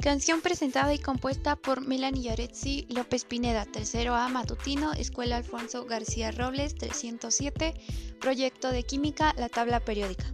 Canción presentada y compuesta por Melanie Yarezzi López Pineda, tercero A matutino, Escuela Alfonso García Robles, 307, Proyecto de Química, la tabla periódica.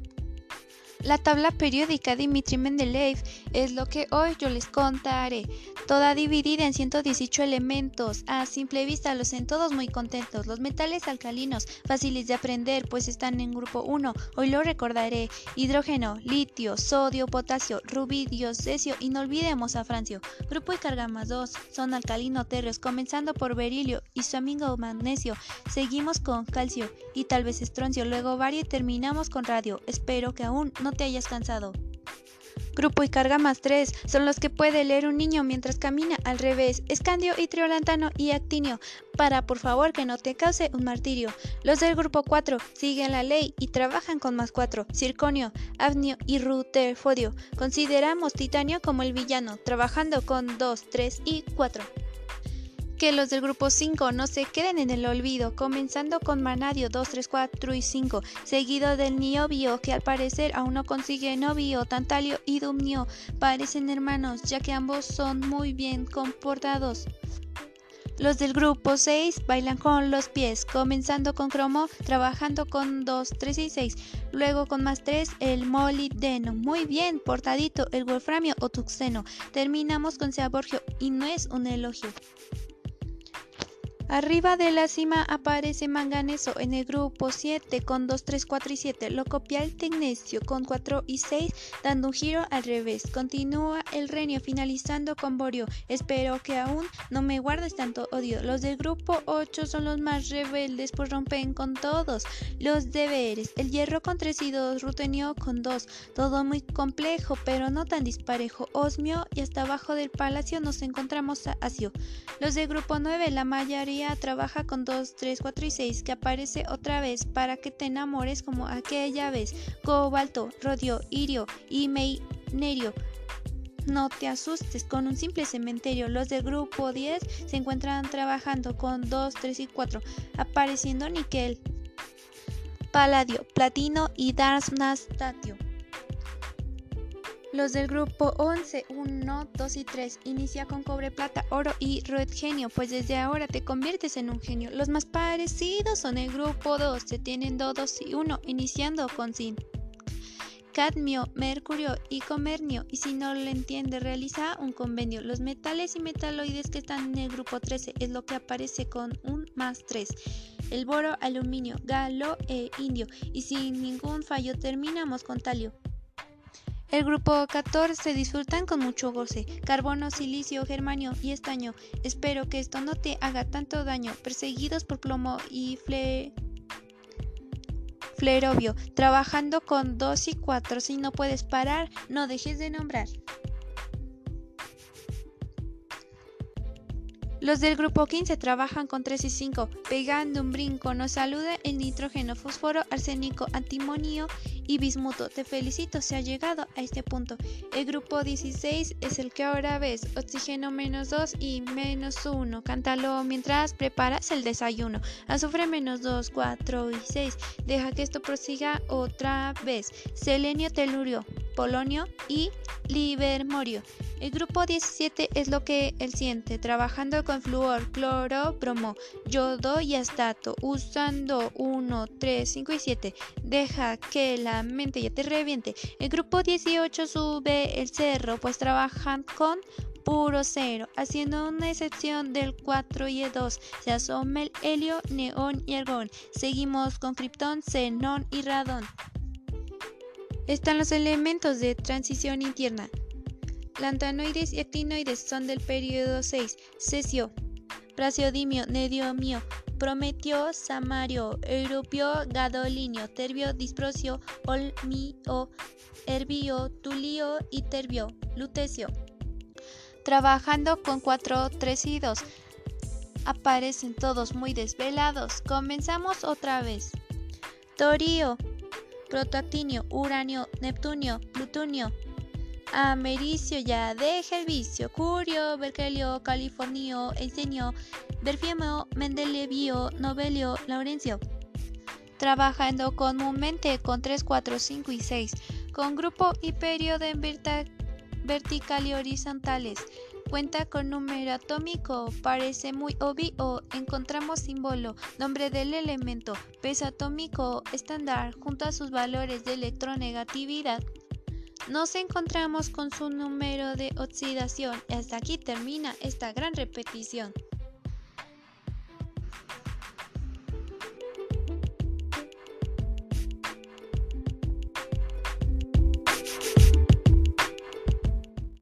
La tabla periódica Dimitri Mendeleev es lo que hoy yo les contaré, toda dividida en 118 elementos. A simple vista los ven todos muy contentos. Los metales alcalinos, fáciles de aprender, pues están en grupo 1. Hoy lo recordaré. Hidrógeno, litio, sodio, potasio, rubidio, cesio y no olvidemos a francio. Grupo y carga más 2 son alcalino terreos, comenzando por berilio y su amigo magnesio. Seguimos con calcio y tal vez estroncio, luego bario y terminamos con radio. Espero que aún no te hayas cansado. Grupo y carga más 3 son los que puede leer un niño mientras camina al revés, escandio y triolantano y actinio, para por favor que no te cause un martirio. Los del grupo 4 siguen la ley y trabajan con más 4, circonio, avnio y rutherfordio. Consideramos titanio como el villano, trabajando con 2, 3 y 4 que los del grupo 5 no se queden en el olvido, comenzando con Manadio 2, 3, 4 y 5, seguido del Niobio, que al parecer aún no consigue novio, Tantalio y Dumnio parecen hermanos, ya que ambos son muy bien comportados. Los del grupo 6 bailan con los pies, comenzando con cromo, trabajando con 2, 3 y 6, luego con más 3 el molibdeno, muy bien portadito el wolframio o tuxeno, terminamos con seaborgio y no es un elogio. Arriba de la cima aparece manganeso en el grupo 7 con 2, 3, 4 y 7. Lo copia el tecnecio con 4 y 6 dando un giro al revés. Continúa el renio finalizando con borio. Espero que aún no me guardes tanto odio. Los del grupo 8 son los más rebeldes pues rompen con todos los deberes. El hierro con 3 y 2, rutenio con 2. Todo muy complejo pero no tan disparejo. Osmio y hasta abajo del palacio nos encontramos a Asio. Los del grupo 9 la mayoría trabaja con 2, 3, 4 y 6 que aparece otra vez para que te enamores como aquella vez. Cobalto, rodio, irio y meinerio. No te asustes con un simple cementerio. Los del grupo 10 se encuentran trabajando con 2, 3 y 4, apareciendo níquel, paladio, platino y darmstadio. Los del grupo 11, 1, 2 y 3 inicia con cobre, plata, oro y red genio, pues desde ahora te conviertes en un genio. Los más parecidos son el grupo 2, se tienen 2, 2 y 1, iniciando con zinc. Cadmio, mercurio y comernio, y si no lo entiende, realiza un convenio. Los metales y metaloides que están en el grupo 13 es lo que aparece con un más 3 el boro, aluminio, galo e indio, y sin ningún fallo terminamos con talio. El grupo 14 disfrutan con mucho goce. Carbono, silicio, germanio y estaño. Espero que esto no te haga tanto daño. Perseguidos por plomo y fle... flerobio. Trabajando con 2 y 4. Si no puedes parar, no dejes de nombrar. Los del grupo 15 trabajan con 3 y 5, pegando un brinco. Nos saluda el nitrógeno, fósforo, arsénico, antimonio y bismuto. Te felicito si has llegado a este punto. El grupo 16 es el que ahora ves. Oxígeno menos 2 y menos 1. Cántalo mientras preparas el desayuno. Azufre menos 2, 4 y 6. Deja que esto prosiga otra vez. Selenio, telurio, polonio y livermorio. El grupo 17 es lo que él siente, trabajando con flúor, cloro, bromo, yodo y astato, usando 1, 3, 5 y 7. Deja que la mente ya te reviente. El grupo 18 sube el cerro, pues trabajan con puro cero, haciendo una excepción del 4 y el 2. Se asoma el helio, neón y argón. Seguimos con criptón, xenón y radón. Están los elementos de transición interna. Lantanoides y actinoides son del periodo 6. Cesio, praseodimio, nediomio, prometio, samario, europio, gadolinio, terbio, disprosio, olmio, herbio, tulio y terbio, lutecio. Trabajando con 4, 3 y 2. Aparecen todos muy desvelados. Comenzamos otra vez. Torio, protoactinio, uranio, neptunio, plutonio, Americio ya deja el vicio. Curio, Berkelio, Californio, Eisenio, Berfiemo, Mendelevio, Novelio, Laurencio. Trabajando comúnmente con 3, 4, 5 y 6, con grupo y periodo en vertical y horizontales. Cuenta con número atómico, parece muy obvio. Encontramos símbolo, nombre del elemento, peso atómico estándar junto a sus valores de electronegatividad. Nos encontramos con su número de oxidación. Hasta aquí termina esta gran repetición.